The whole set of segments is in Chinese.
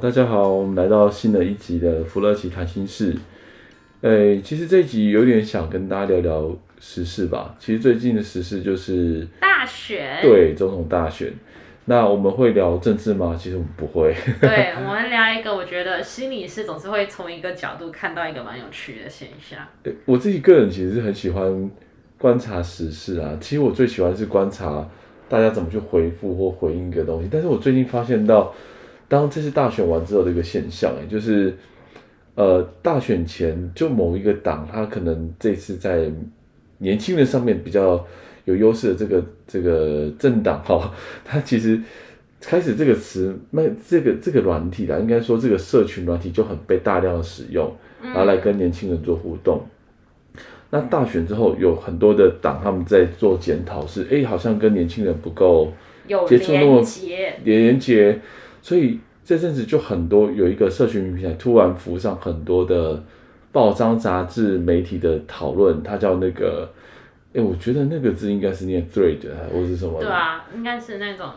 大家好，我们来到新的一集的芙乐奇谈心事。诶，其实这一集有点想跟大家聊聊时事吧。其实最近的时事就是大选，对，总统大选。那我们会聊政治吗？其实我们不会。对，我们聊一个，我觉得心理是总是会从一个角度看到一个蛮有趣的现象。对，我自己个人其实是很喜欢观察时事啊。其实我最喜欢是观察大家怎么去回复或回应一个东西。但是我最近发现到。当这次大选完之后的一个现象，也，就是，呃，大选前就某一个党，他可能这次在年轻人上面比较有优势的这个这个政党，哈，他其实开始这个词，那这个这个软体啦，应该说这个社群软体就很被大量的使用，然后来跟年轻人做互动。嗯、那大选之后，有很多的党他们在做检讨，是，哎，好像跟年轻人不够接触那么连结。所以这阵子就很多有一个社群平台突然浮上很多的报章杂志媒体的讨论，它叫那个，哎，我觉得那个字应该是念 thread 或是什么？对啊，应该是那种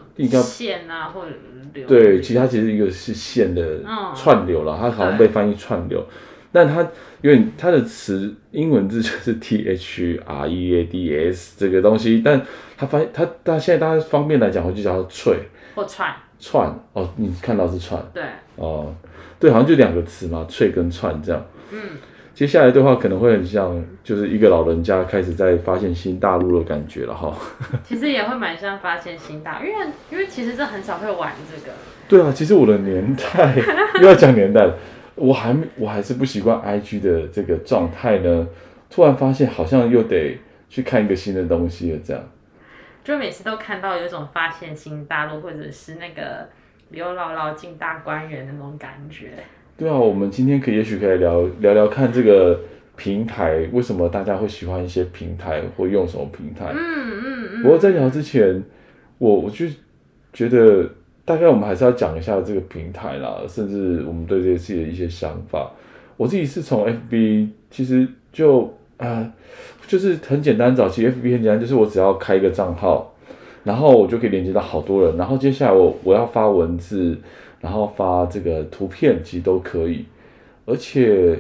线啊或者流。对，其他其实一个是线的串流了，它好像被翻译串流，但它因为它的词英文字就是 t h r e a d s 这个东西，但它翻它它现在大家方便来讲，我就叫它脆或串。串哦，你看到是串，对，哦，对，好像就两个词嘛，脆跟串这样。嗯，接下来的话可能会很像，就是一个老人家开始在发现新大陆的感觉了哈。其实也会蛮像发现新大陆，因为因为其实这很少会玩这个。对啊，其实我的年代又要讲年代了，我还我还是不习惯 IG 的这个状态呢。突然发现好像又得去看一个新的东西了，这样。就每次都看到有一种发现新大陆，或者是那个刘姥姥进大观园的那种感觉。对啊，我们今天可以也许可以聊聊聊看这个平台，为什么大家会喜欢一些平台，或用什么平台？嗯嗯嗯。不过在聊之前，我我就觉得大概我们还是要讲一下这个平台啦，甚至我们对这些事的一些想法。我自己是从 FB，其实就。啊，就是很简单，早期 FB 很简单，就是我只要开一个账号，然后我就可以连接到好多人，然后接下来我我要发文字，然后发这个图片，其实都可以。而且，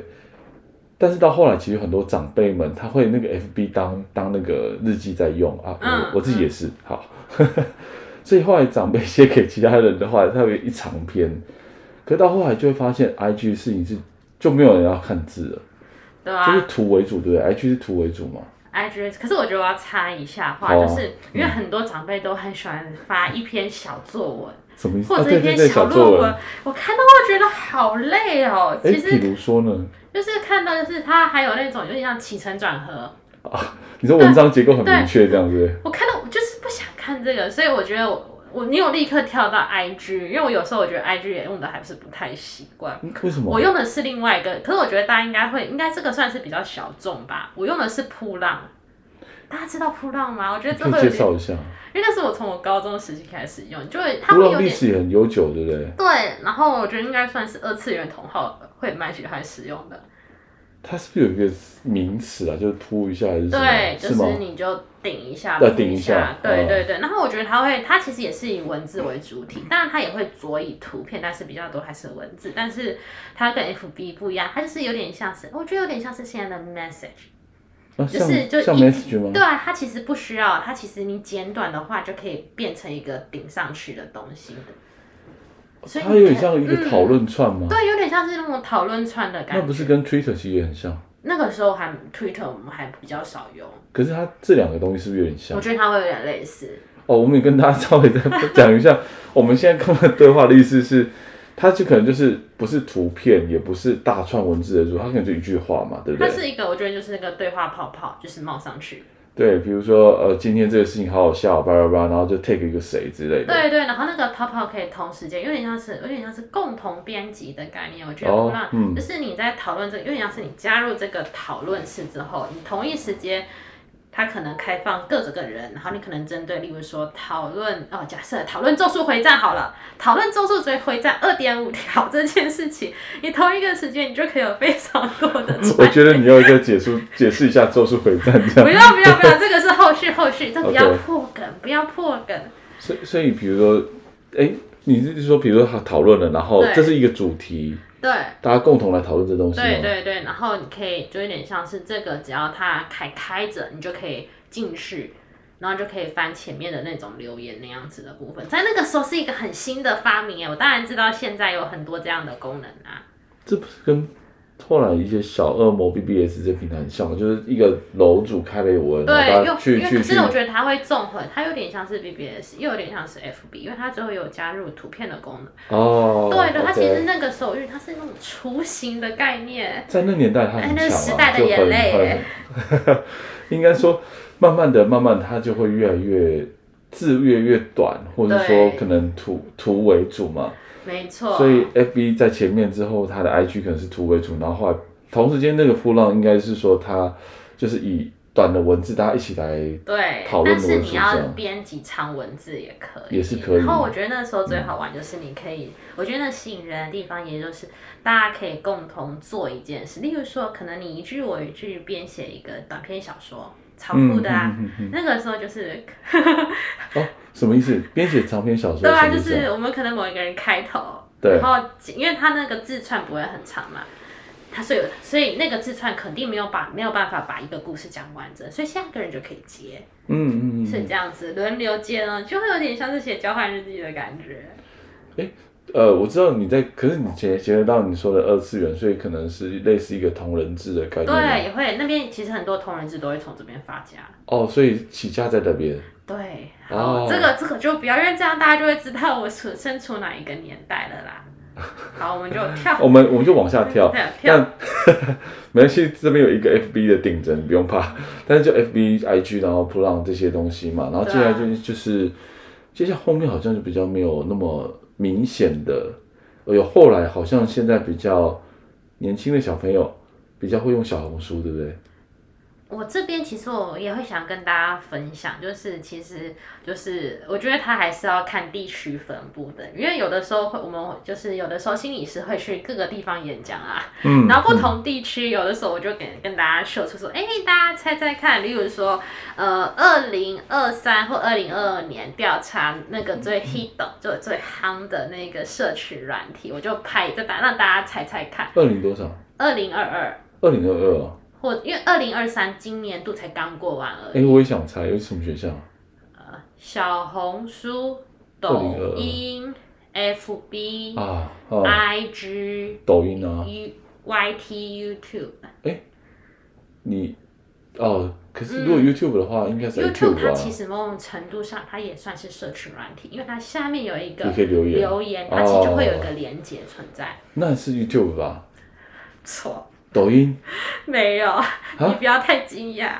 但是到后来，其实很多长辈们他会那个 FB 当当那个日记在用啊，我我自己也是，好，所以后来长辈写给其他人的话，他会一长篇，可到后来就会发现，IG 的事情是就没有人要看字了。对啊，就是图为主，对不对？IG 是图为主嘛？IG，可是我觉得我要插一下话，啊、就是因为很多长辈都很喜欢发一篇小作文，什么意思？或者一篇小论文，我看到会觉得好累哦。其实，比如说呢？就是看到就是它还有那种有点像起承转合啊。你说文章结构很明确这样子。我看到我就是不想看这个，所以我觉得我。我你有立刻跳到 IG，因为我有时候我觉得 IG 也用的还是不太习惯。为什么？我用的是另外一个，可是我觉得大家应该会，应该这个算是比较小众吧。我用的是扑浪，大家知道扑浪吗？我觉得这个介绍一下，因为那是我从我高中时期开始用，就会它会有点历史也很悠久，对不对？对，然后我觉得应该算是二次元同好会蛮喜欢使用的。它是不是有一个名词啊？就是扑一下还是什么？对，就是你就顶一下，顶一下。对对对。然后我觉得它会，它其实也是以文字为主体，当然它也会佐以图片，但是比较多还是文字。但是它跟 FB 不一样，它就是有点像是，我觉得有点像是现在的 message，就是就像 message 吗？对啊，它其实不需要，它其实你简短的话就可以变成一个顶上去的东西的。所以它有点像一个讨论串吗？嗯？对，有点像是那种讨论串的感觉。那不是跟 Twitter 其实也很像？那个时候还 Twitter 我们还比较少用。可是它这两个东西是不是有点像？我觉得它会有点类似。哦，我们也跟大家稍微再讲一下，我们现在跟他对话的意思是，它就可能就是不是图片，也不是大串文字的时候，它可能就一句话嘛，对不对？它是一个，我觉得就是那个对话泡泡，就是冒上去。对，比如说呃，今天这个事情好好笑，叭叭叭，然后就 take 一个谁之类的。对对，然后那个泡泡可以同时间，有点像是有点像是共同编辑的概念。我觉得不让，嗯、就是你在讨论这个，有点像是你加入这个讨论室之后，你同一时间。它可能开放各种个人，然后你可能针对，例如说讨论哦，假设讨论咒术回战好了，讨论咒术回战二点五条这件事情，你同一个时间你就可以有非常多的。我觉得你要再解释解释一下咒术回战 这样。不要不要不要，这个是后续后续，这不要破梗，不要破梗。所以所以比如说，哎，你是说比如说他讨论了，然后这是一个主题。对，大家共同来讨论这东西。对对对，然后你可以就有点像是这个，只要它开开着，你就可以进去，然后就可以翻前面的那种留言那样子的部分。在那个时候是一个很新的发明哎，我当然知道现在有很多这样的功能啊。这不是跟。后来一些小恶魔 BBS 这平台很像，就是一个楼主开了文，对，然后去去可是我觉得它会综合，它有点像是 BBS，又有点像是 FB，因为它最后有加入图片的功能。哦，对对，它其实那个时候因为它是那种雏形的概念，在那年代它很强啊，那时代的眼泪，应该说慢慢的、慢慢它就会越来越字越来越短，或者说可能图图为主嘛。没错，所以 FB 在前面之后，它的 IG 可能是图为主，然后后来同时间那个噗浪应该是说它就是以短的文字大家一起来对讨论的文字，但是你要编辑长文字也可以，也是可以。然后我觉得那时候最好玩就是你可以，嗯、我觉得那吸引人的地方也就是大家可以共同做一件事，例如说可能你一句我一句编写一个短篇小说。超酷的啊！嗯嗯嗯嗯、那个时候就是哦，什么意思？编写长篇小说？对啊，就是我们可能某一个人开头，对，然后因为他那个字串不会很长嘛，他所以所以那个字串肯定没有把没有办法把一个故事讲完整，所以下一个人就可以接，嗯嗯嗯，是这样子轮流接呢，就会有点像是写交换日记的感觉。欸呃，我知道你在，可是你结结合到你说的二次元，所以可能是类似一个同人志的概念。对，也会那边其实很多同人志都会从这边发家。哦，所以起家在那边。对，好，哦、这个这个就不要，因为这样大家就会知道我处身处哪一个年代了啦。好，我们就跳。我们我们就往下跳。跳。但 没关系，这边有一个 FB 的顶针，不用怕。但是就 FB、IG，然后 p l a n 这些东西嘛，然后接下来就就是，接下来后面好像就比较没有那么。明显的，哎呦后来好像现在比较年轻的小朋友比较会用小红书，对不对？我这边其实我也会想跟大家分享，就是其实就是我觉得他还是要看地区分布的，因为有的时候会我们就是有的时候心理师会去各个地方演讲啊，嗯，然后不同地区有的时候我就给跟大家秀出说，哎，大家猜猜看，例如说呃二零二三或二零二二年调查那个最 hit 就最夯的那个社群软体，我就拍一个单让大家猜猜看，二零多少？二零二二，二零二二。或因为二零二三今年度才刚过完而已。哎、欸，我也想猜，有什么选项？呃，小红书、抖音、FB 啊、哦、IG、抖音啊、YT、YouTube。哎、欸，你哦，可是如果 YouTube 的话，嗯、应该是 YouTube 它其实某种程度上，它也算是社群软体，因为它下面有一个留言，留言它其实就会有一个连接存在。哦、那是 YouTube 吧？错。抖音没有，你不要太惊讶。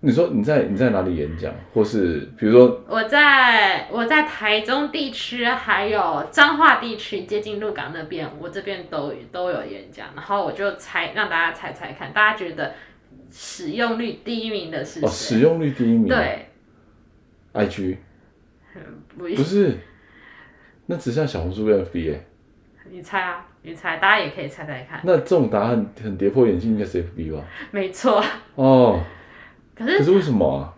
你说你在你在哪里演讲，或是比如说我在我在台中地区，还有彰化地区接近鹿港那边，我这边都都有演讲。然后我就猜让大家猜猜看，大家觉得使用率第一名的是谁？哦，使用率第一名。对，IG 不不是，那只像小红书跟 FB 欸。你猜啊？你猜，大家也可以猜猜看。那这种答案很跌破眼镜，应该是 FB 吧？没错。哦。可是。可是为什么啊？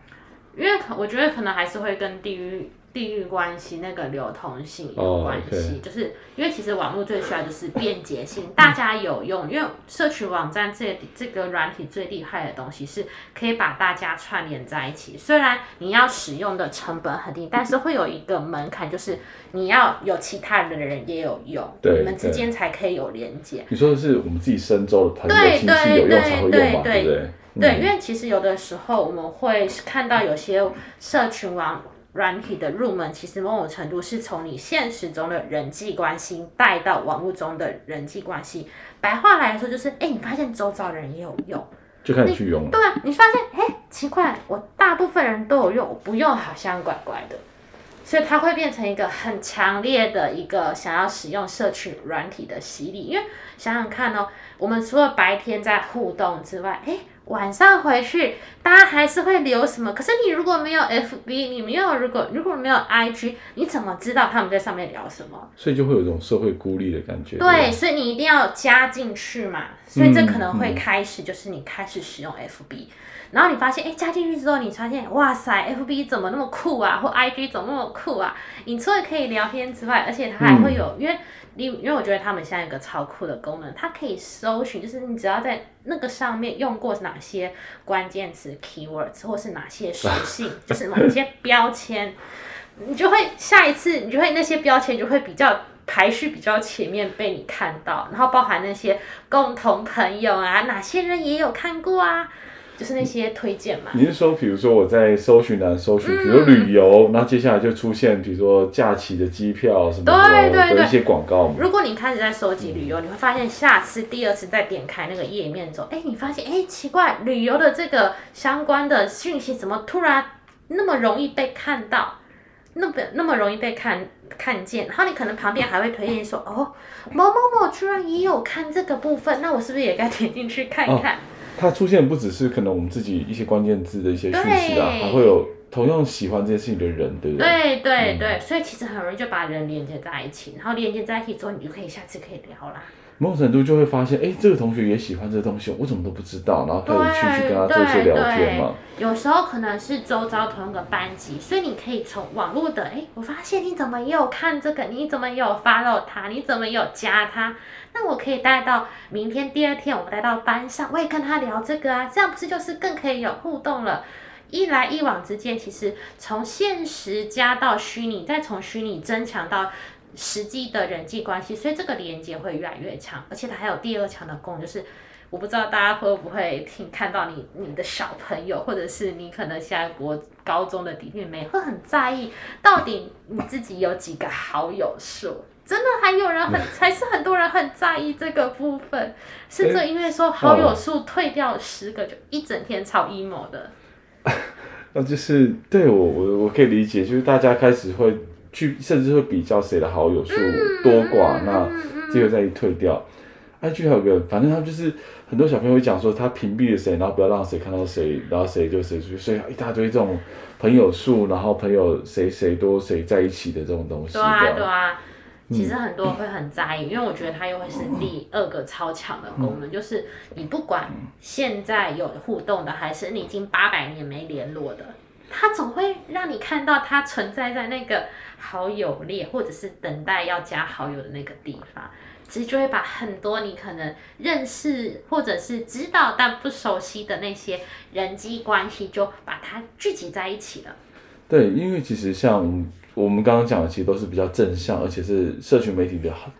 因为我觉得可能还是会跟地域。地域关系那个流通性有关系，oh. 就是因为其实网络最需要就是便捷性，大家有用。因为社群网站这这个软体最厉害的东西是可以把大家串联在一起。虽然你要使用的成本很低，但是会有一个门槛，就是你要有其他人的人也有用，对，你们之间才可以有连接。你说的是我们自己深州的朋友亲戚有用才会用嘛？对不对？对，因为其实有的时候我们会看到有些社群网。软体的入门，其实某种程度是从你现实中的人际关系带到网络中的人际关系。白话来说，就是哎，你发现周遭的人也有用，就开始去用了。对，你发现哎，奇怪，我大部分人都有用，我不用好像怪怪的。所以它会变成一个很强烈的一个想要使用社群软体的洗礼，因为想想看哦，我们除了白天在互动之外，诶，晚上回去大家还是会留什么？可是你如果没有 FB，你没有如果如果没有 IG，你怎么知道他们在上面聊什么？所以就会有一种社会孤立的感觉。对，对，所以你一定要加进去嘛。所以这可能会开始就是你开始使用 FB。嗯嗯然后你发现，哎，加进去之后，你发现，哇塞，FB 怎么那么酷啊？或 IG 怎么那么酷啊？你除了可以聊天之外，而且它还会有，嗯、因为，因因为我觉得他们现在有个超酷的功能，它可以搜寻，就是你只要在那个上面用过哪些关键词 keywords，或是哪些属性，就是某些标签，你就会下一次，你就会那些标签就会比较排序比较前面被你看到，然后包含那些共同朋友啊，哪些人也有看过啊。就是那些推荐嘛。你是说，比如说我在搜寻栏搜寻，比如旅游，那、嗯、接下来就出现，比如说假期的机票什么的，对对对，一些广告。如果你开始在收集旅游，你会发现下次、第二次再点开那个页面之后，哎，你发现哎，奇怪，旅游的这个相关的讯息怎么突然那么容易被看到，那么那么容易被看看见？然后你可能旁边还会推荐说，哦，某某某居然也有看这个部分，那我是不是也该点进去看一看？哦 它出现不只是可能我们自己一些关键字的一些讯息啊，还会有同样喜欢这件事情的人，对不对？对对对，嗯、所以其实很容易就把人连接在一起，然后连接在一起之后，你就可以下次可以聊啦。某种程度就会发现，哎，这个同学也喜欢这个东西，我怎么都不知道，然后开始去去跟他做一些聊天嘛。有时候可能是周遭同一个班级，所以你可以从网络的，哎，我发现你怎么也有看这个，你怎么也有 follow 他，你怎么也有加他，那我可以带到明天第二天，我们带到班上，我也跟他聊这个啊，这样不是就是更可以有互动了？一来一往之间，其实从现实加到虚拟，再从虚拟增强到。实际的人际关系，所以这个连接会越来越强，而且它还有第二强的功能，就是我不知道大家会不会听看到你你的小朋友，或者是你可能现在国高中的弟弟妹会很在意，到底你自己有几个好友数？真的还有人很，还是很多人很在意这个部分，甚至因为说好友数退掉十个，就一整天超 emo 的。那 就是对我我我可以理解，就是大家开始会。去甚至会比较谁的好友数多寡，嗯、那这个再一退掉。IG、嗯、还有个，反正他就是很多小朋友会讲说，他屏蔽了谁，然后不要让谁看到谁，然后谁就谁出去，所以一大堆这种朋友数，然后朋友谁谁多谁在一起的这种东西。对啊，对啊，其实很多人会很在意，嗯、因为我觉得它又会是第二个超强的功能，嗯、就是你不管现在有互动的，还是你已经八百年没联络的。它总会让你看到它存在在那个好友列，或者是等待要加好友的那个地方，其实就会把很多你可能认识或者是知道但不熟悉的那些人际关系，就把它聚集在一起了。对，因为其实像我们刚刚讲的，其实都是比较正向，而且是社群媒体的好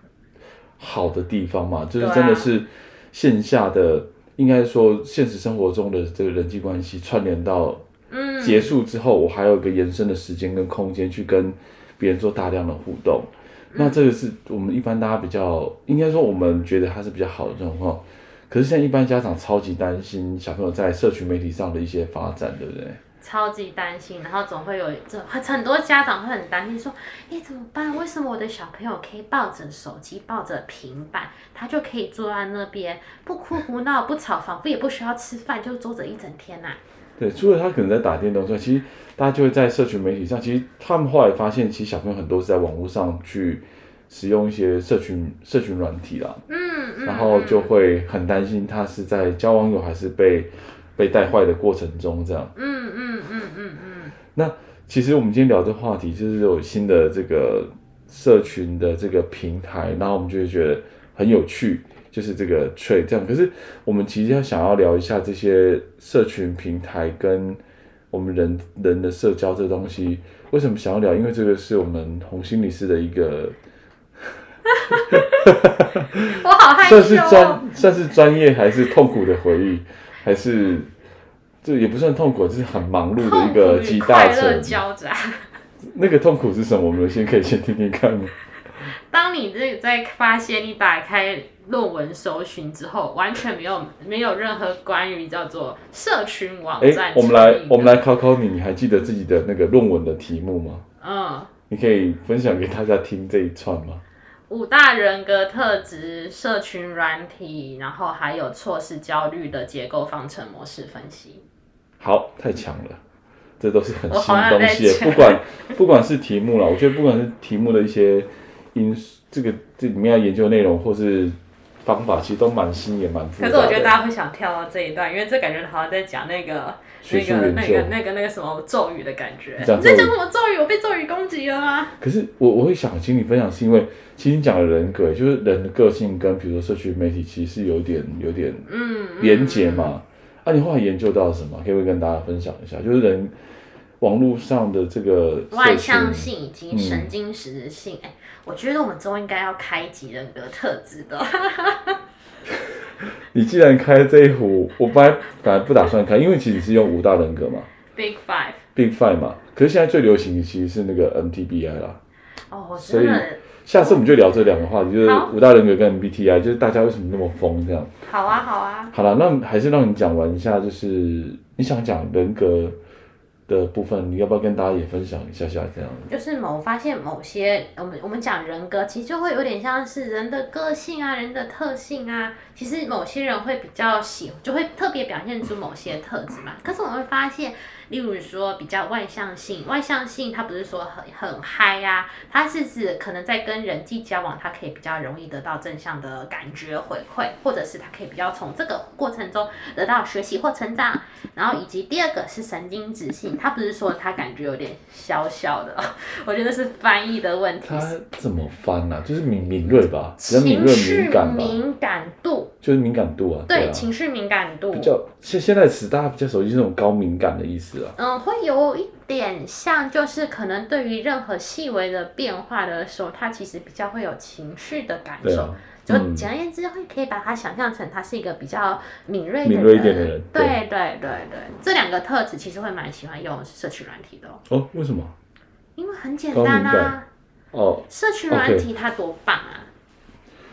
好的地方嘛，就是真的是线下的，应该说现实生活中的这个人际关系串联到。嗯，结束之后，我还有一个延伸的时间跟空间去跟别人做大量的互动。嗯、那这个是我们一般大家比较，应该说我们觉得它是比较好的状况。可是现在一般家长超级担心小朋友在社群媒体上的一些发展，对不对？超级担心，然后总会有这很多家长会很担心说：“哎，怎么办？为什么我的小朋友可以抱着手机、抱着平板，他就可以坐在那边不哭不闹不吵，仿佛也不需要吃饭，就坐着一整天呐、啊？”对，除了他可能在打电动之外，其实大家就会在社群媒体上。其实他们后来发现，其实小朋友很多是在网络上去使用一些社群社群软体啦。嗯嗯。然后就会很担心他是在交网友还是被被带坏的过程中这样。嗯嗯嗯嗯嗯。那其实我们今天聊这个话题，就是有新的这个社群的这个平台，然后我们就会觉得很有趣。就是这个 Threads 这样，可是我们其实要想要聊一下这些社群平台跟我们人人的社交这东西，为什么想要聊？因为这个是我们红心理师的一个，我好害羞，算是专算是专业还是痛苦的回忆，还是这也不算痛苦，就是很忙碌的一个集大成交杂。那个痛苦是什么？我们先可以先听听看。当你这在发现你打开。论文搜寻之后，完全没有没有任何关于叫做社群网站。我们来我们来考考你，你还记得自己的那个论文的题目吗？嗯，你可以分享给大家听这一串吗？五大人格特质、社群软体，然后还有错视焦虑的结构方程模式分析。好，太强了，这都是很新东西。不管不管是题目啦，我觉得不管是题目的一些因素，这个这里面要研究内容或是。方法其实都蛮新也蛮复杂的。可是我觉得大家会想跳到这一段，因为这感觉好像在讲那个那个那个那个那个什么咒语的感觉。你在讲什么咒语？我被咒语攻击了吗？可是我我会想请你分享，是因为其实你讲的人格，就是人的个性跟比如说社区媒体其实是有点有点嗯连结嘛。嗯嗯、啊，你后来研究到什么？可以不可以跟大家分享一下？就是人网络上的这个外向性以及神经实质性。哎、嗯。我觉得我们之后应该要开一集人格特质的。你既然开这一壶，我本来本来不打算开，因为其实是用五大人格嘛。Big Five。Big Five 嘛，可是现在最流行的其实是那个 MBTI 啦。哦，所以下次我们就聊这两个话题，就是五大人格跟 MBTI，就是大家为什么那么疯这样。好啊，好啊。好了，那还是让你讲完一下，就是你想讲人格。的部分，你要不要跟大家也分享一下下这样？就是某发现某些，我们我们讲人格，其实就会有点像是人的个性啊，人的特性啊。其实某些人会比较喜，就会特别表现出某些特质嘛。可是我们会发现。例如说比较外向性，外向性它不是说很很嗨呀，它是指可能在跟人际交往，它可以比较容易得到正向的感觉回馈，或者是它可以比较从这个过程中得到学习或成长。然后以及第二个是神经质性，它不是说它感觉有点小小的，我觉得是翻译的问题。它怎么翻呢、啊？就是敏敏锐吧，情绪敏感敏感度，就是敏感度啊。对，对啊、情绪敏感度。比较现现在词大家比较熟悉是那种高敏感的意思啊。嗯，会有一点像，就是可能对于任何细微的变化的时候，他其实比较会有情绪的感受。就简而言之，会可以把它想象成他是一个比较敏锐。敏锐一点的人。对对对对，对，这两个特质其实会蛮喜欢用社区软体的。哦，为什么？因为很简单啊。哦。社区软体它多棒啊！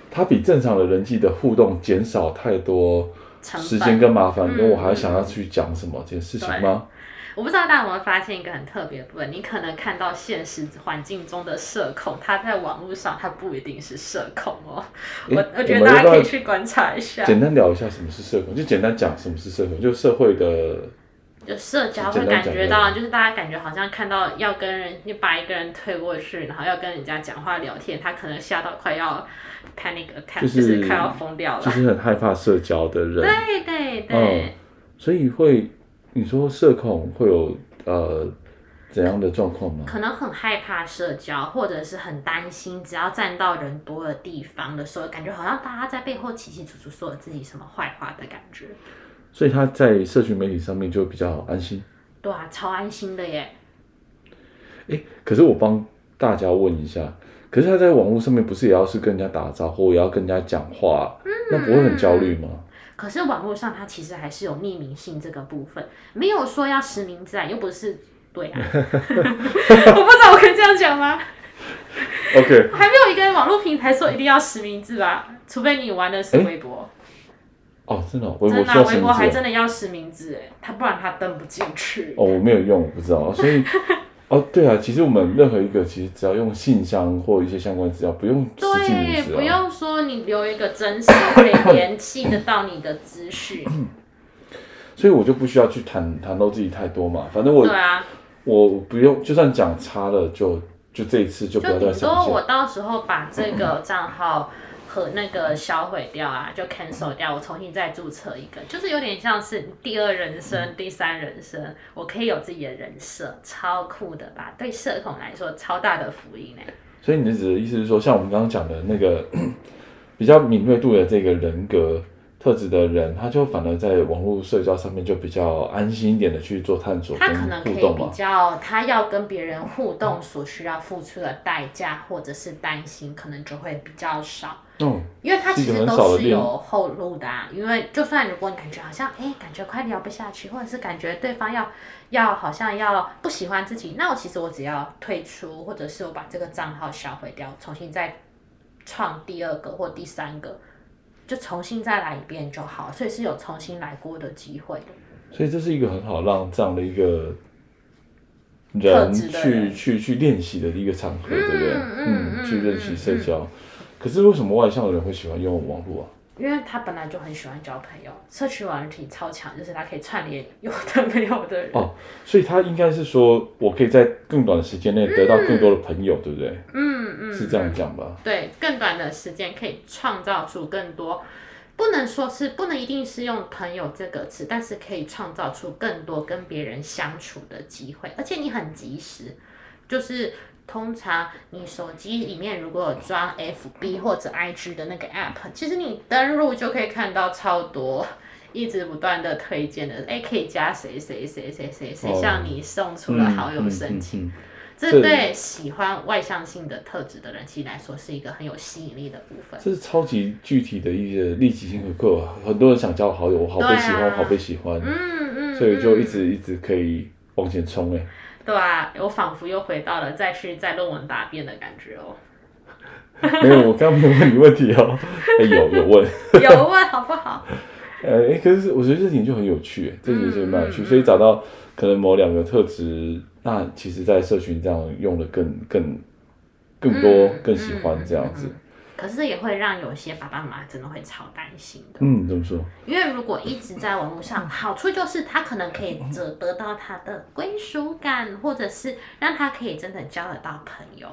它比正常的人际的互动减少太多时间跟麻烦，因为、嗯、我还想要去讲什么这件事情吗？我不知道大家有没有发现一个很特别的部分，你可能看到现实环境中的社恐，他在网络上他不一定是社恐哦。欸、我我觉得大家可以去观察一下。简单聊一下什么是社恐，就简单讲什么是社恐，就社会的，就社交会感觉到，就是大家感觉好像看到要跟人，你把一个人推过去，然后要跟人家讲话聊天，他可能吓到快要 panic attack，就是、就是快要疯掉了，就是很害怕社交的人。对对对、嗯，所以会。你说社恐会有呃怎样的状况吗？可能很害怕社交，或者是很担心，只要站到人多的地方的时候，感觉好像大家在背后起起楚楚说自己什么坏话的感觉。所以他在社群媒体上面就比较安心。对啊，超安心的耶。哎，可是我帮大家问一下，可是他在网络上面不是也要是跟人家打招呼，也要跟人家讲话，嗯、那不会很焦虑吗？可是网络上他其实还是有匿名性这个部分，没有说要实名制啊，又不是对啊。我不知道我可以这样讲吗？OK。还没有一个网络平台说一定要实名制吧？除非你玩的是微博。哦，真的，微博真的，微博还真的要实名制哎，他不然他登不进去。哦，我没有用，我不知道，所以。哦，对啊，其实我们任何一个，其实只要用信箱或一些相关资料，不用实际名字，啊、对，不用说你留一个真实可以联系得到你的资讯。所以我就不需要去谈谈到自己太多嘛，反正我，对啊，我不用，就算讲差了就，就就这一次就不要再上。说我到时候把这个账号。和那个销毁掉啊，就 cancel 掉，我重新再注册一个，就是有点像是第二人生、第三人生，我可以有自己的人设，超酷的吧？对社恐来说，超大的福音呢。所以你的意思是说，像我们刚刚讲的那个 比较敏锐度的这个人格。特质的人，他就反而在网络社交上面就比较安心一点的去做探索。他可能可以比较，他要跟别人互动所需要付出的代价或者是担心，可能就会比较少。嗯，因为他其实都是有后路的啊。因为就算如果你感觉好像，哎，感觉快聊不下去，或者是感觉对方要要好像要不喜欢自己，那我其实我只要退出，或者是我把这个账号销毁掉，重新再创第二个或第三个。就重新再来一遍就好，所以是有重新来过的机会的。所以这是一个很好让这样的一个人去人去去练习的一个场合，嗯、对不对？嗯，嗯去练习社交。嗯、可是为什么外向的人会喜欢用网络啊？因为他本来就很喜欢交朋友，社群网体超强，就是他可以串联有的没有的人。哦，所以他应该是说，我可以在更短的时间内得到更多的朋友，嗯、对不对？嗯嗯，是这样讲吧？对，更短的时间可以创造出更多，不能说是不能一定是用朋友这个词，但是可以创造出更多跟别人相处的机会，而且你很及时，就是。通常你手机里面如果有装 FB 或者 IG 的那个 App，其实你登录就可以看到超多 一直不断的推荐的，哎，可以加谁谁谁谁谁谁向你送出了好友申请，嗯嗯嗯嗯、这对喜欢外向性的特质的人其实来说是一个很有吸引力的部分。这是超级具体的一些立即性的课，很多人想交好友，我好被喜欢，啊、好被喜欢，嗯嗯，嗯所以就一直一直可以往前冲哎。对啊，我仿佛又回到了再去在论文答辩的感觉哦。没有，我刚刚没有问你问题哦。欸、有有问，有问好不好？呃、欸，可是我觉得这点就很有趣，这点就蛮有趣，嗯、所以找到可能某两个特质，那其实，在社群这样用的更更更多，嗯、更喜欢这样子。嗯嗯嗯可是也会让有些爸爸妈妈真的会超担心的。嗯，怎么说？因为如果一直在网络上，好处就是他可能可以得得到他的归属感，或者是让他可以真的交得到朋友。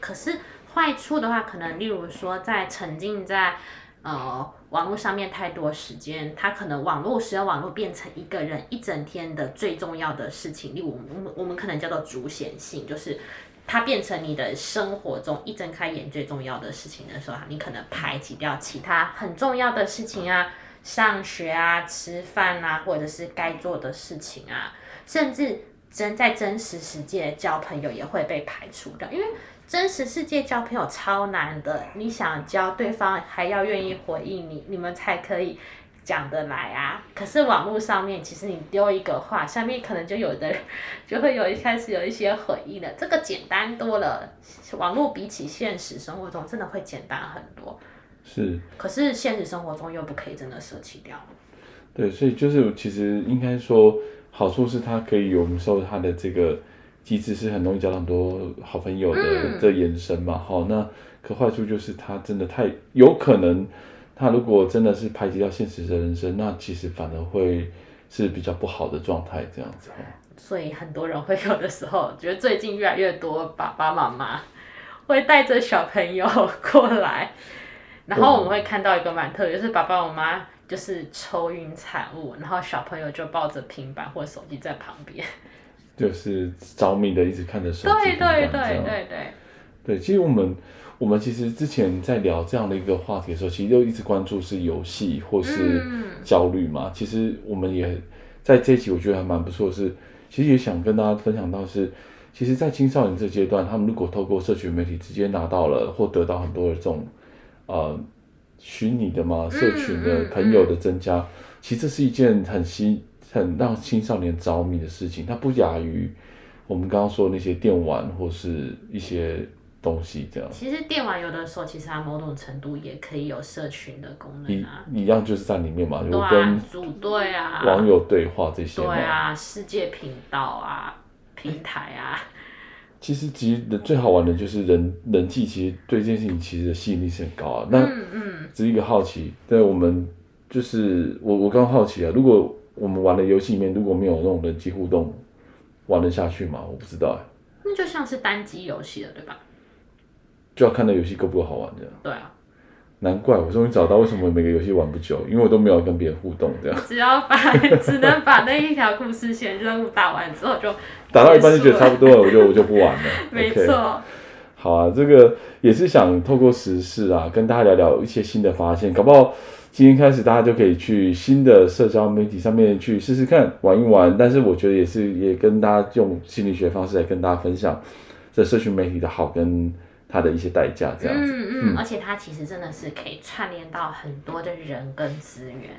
可是坏处的话，可能例如说在沉浸在呃网络上面太多时间，他可能网络使用网络变成一个人一整天的最重要的事情。例如我们我们可能叫做主显性，就是。它变成你的生活中一睁开眼最重要的事情的时候，你可能排挤掉其他很重要的事情啊，上学啊、吃饭啊，或者是该做的事情啊，甚至真在真实世界交朋友也会被排除掉，因为真实世界交朋友超难的，你想交对方还要愿意回应你，你们才可以。讲得来啊，可是网络上面其实你丢一个话，下面可能就有的人就会有一开始有一些回应了，这个简单多了。网络比起现实生活中真的会简单很多。是。可是现实生活中又不可以真的舍弃掉。对，所以就是其实应该说，好处是它可以有时候它的这个机制是很容易交到很多好朋友的、嗯、的延伸嘛。好，那可坏处就是它真的太有可能。他如果真的是排挤到现实的人生，那其实反而会是比较不好的状态，这样子。所以很多人会有的时候，觉得最近越来越多爸爸妈妈会带着小朋友过来，然后我们会看到一个蛮特别，就是爸爸妈妈就是抽晕产物，然后小朋友就抱着平板或手机在旁边，就是着迷的一直看着手机。对对对对对。对，其实我们。我们其实之前在聊这样的一个话题的时候，其实就一直关注是游戏或是焦虑嘛。嗯、其实我们也在这一集，我觉得还蛮不错的是，其实也想跟大家分享到是，其实，在青少年这阶段，他们如果透过社群媒体直接拿到了或得到很多的这种呃虚拟的嘛社群的朋友的增加，嗯嗯嗯、其实这是一件很新很让青少年着迷的事情。它不亚于我们刚刚说的那些电玩或是一些。东西这样，其实电玩有的时候，其实它某种程度也可以有社群的功能啊。一一样就是在里面嘛，对啊，跟组队啊，网友对话这些。对啊，世界频道啊，平台啊。其实，其实最好玩的就是人人际，其实对这件事情其实的吸引力是很高啊。那嗯嗯，只是一个好奇，对我们就是我我刚好奇啊，如果我们玩的游戏里面如果没有那种人际互动，玩得下去吗？我不知道哎。那就像是单机游戏了，对吧？就要看那游戏够不够好玩这样。对啊，难怪我终于找到为什么每个游戏玩不久，因为我都没有跟别人互动这样。只要把 只能把那一条故事线任务打完之后就打到一半就觉得差不多了，我就我就不玩了。没错。Okay. 好啊，这个也是想透过时事啊，跟大家聊聊一些新的发现，搞不好今天开始大家就可以去新的社交媒体上面去试试看玩一玩。但是我觉得也是也跟大家用心理学方式来跟大家分享这社群媒体的好跟。它的一些代价，这样子。嗯嗯，而且它其实真的是可以串联到很多的人跟资源。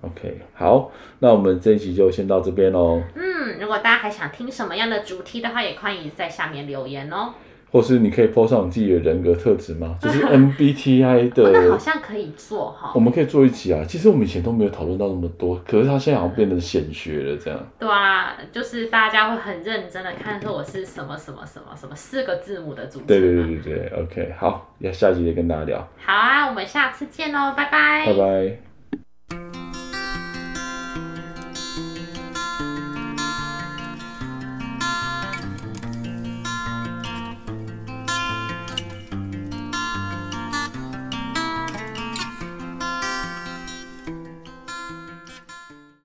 OK，好，那我们这一集就先到这边喽。嗯，如果大家还想听什么样的主题的话，也欢迎在下面留言哦。或是你可以 po 上你自己的人格特质吗？就是 MBTI 的，那好像可以做哈。我们可以做一集啊。其实我们以前都没有讨论到那么多，可是他现在好像变得显学了这样。对啊，就是大家会很认真的看说我是什么什么什么什么四个字母的组成。对对对对对，OK，好，要下集再跟大家聊。好啊，我们下次见喽，拜拜。拜拜。